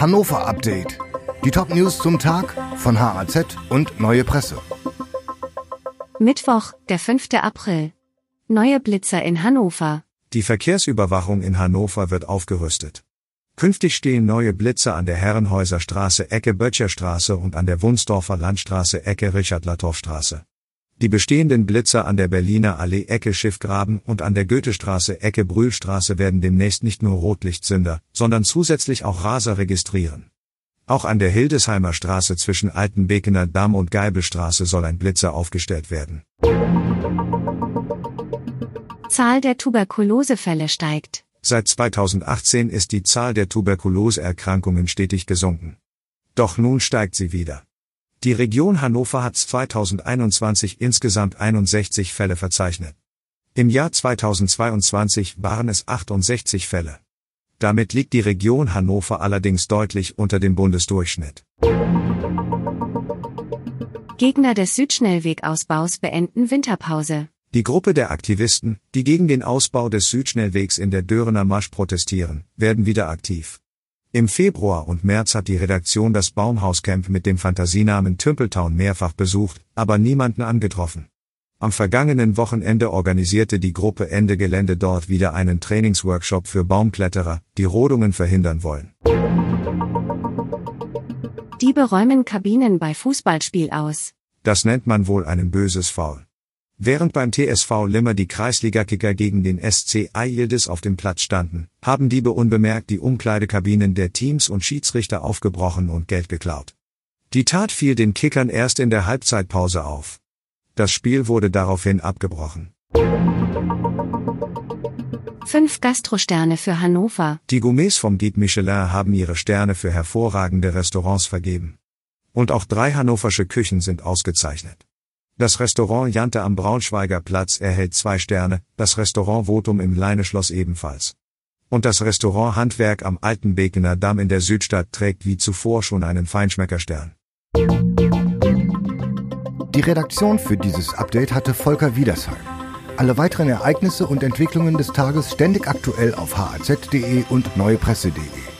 Hannover Update. Die Top-News zum Tag von HAZ und Neue Presse. Mittwoch, der 5. April. Neue Blitzer in Hannover. Die Verkehrsüberwachung in Hannover wird aufgerüstet. Künftig stehen neue Blitzer an der Herrenhäuser Straße Ecke Böttcherstraße und an der Wunsdorfer Landstraße Ecke Richard-Latow-Straße. Die bestehenden Blitzer an der Berliner Allee Ecke Schiffgraben und an der Goethestraße Ecke Brühlstraße werden demnächst nicht nur Rotlichtsünder, sondern zusätzlich auch Raser registrieren. Auch an der Hildesheimer Straße zwischen Altenbekener Damm und Geibelstraße soll ein Blitzer aufgestellt werden. Zahl der Tuberkulosefälle steigt. Seit 2018 ist die Zahl der Tuberkuloseerkrankungen stetig gesunken. Doch nun steigt sie wieder. Die Region Hannover hat 2021 insgesamt 61 Fälle verzeichnet. Im Jahr 2022 waren es 68 Fälle. Damit liegt die Region Hannover allerdings deutlich unter dem Bundesdurchschnitt. Gegner des Südschnellwegausbaus beenden Winterpause. Die Gruppe der Aktivisten, die gegen den Ausbau des Südschnellwegs in der Dörener Marsch protestieren, werden wieder aktiv. Im Februar und März hat die Redaktion das Baumhauscamp mit dem Fantasienamen Tümpeltown mehrfach besucht, aber niemanden angetroffen. Am vergangenen Wochenende organisierte die Gruppe Ende Gelände dort wieder einen Trainingsworkshop für Baumkletterer, die Rodungen verhindern wollen. Diebe räumen Kabinen bei Fußballspiel aus. Das nennt man wohl einen böses Foul. Während beim TSV Limmer die Kreisliga-Kicker gegen den SC Yildiz auf dem Platz standen, haben Diebe unbemerkt die Umkleidekabinen der Teams und Schiedsrichter aufgebrochen und Geld geklaut. Die Tat fiel den Kickern erst in der Halbzeitpause auf. Das Spiel wurde daraufhin abgebrochen. Fünf Gastrosterne für Hannover. Die Gourmets vom Guide Michelin haben ihre Sterne für hervorragende Restaurants vergeben. Und auch drei hannoversche Küchen sind ausgezeichnet. Das Restaurant Jante am Braunschweiger Platz erhält zwei Sterne, das Restaurant Votum im Leineschloss ebenfalls. Und das Restaurant Handwerk am Alten Bekener Damm in der Südstadt trägt wie zuvor schon einen Feinschmeckerstern. Die Redaktion für dieses Update hatte Volker Wiedersheim. Alle weiteren Ereignisse und Entwicklungen des Tages ständig aktuell auf haz.de und neuepresse.de.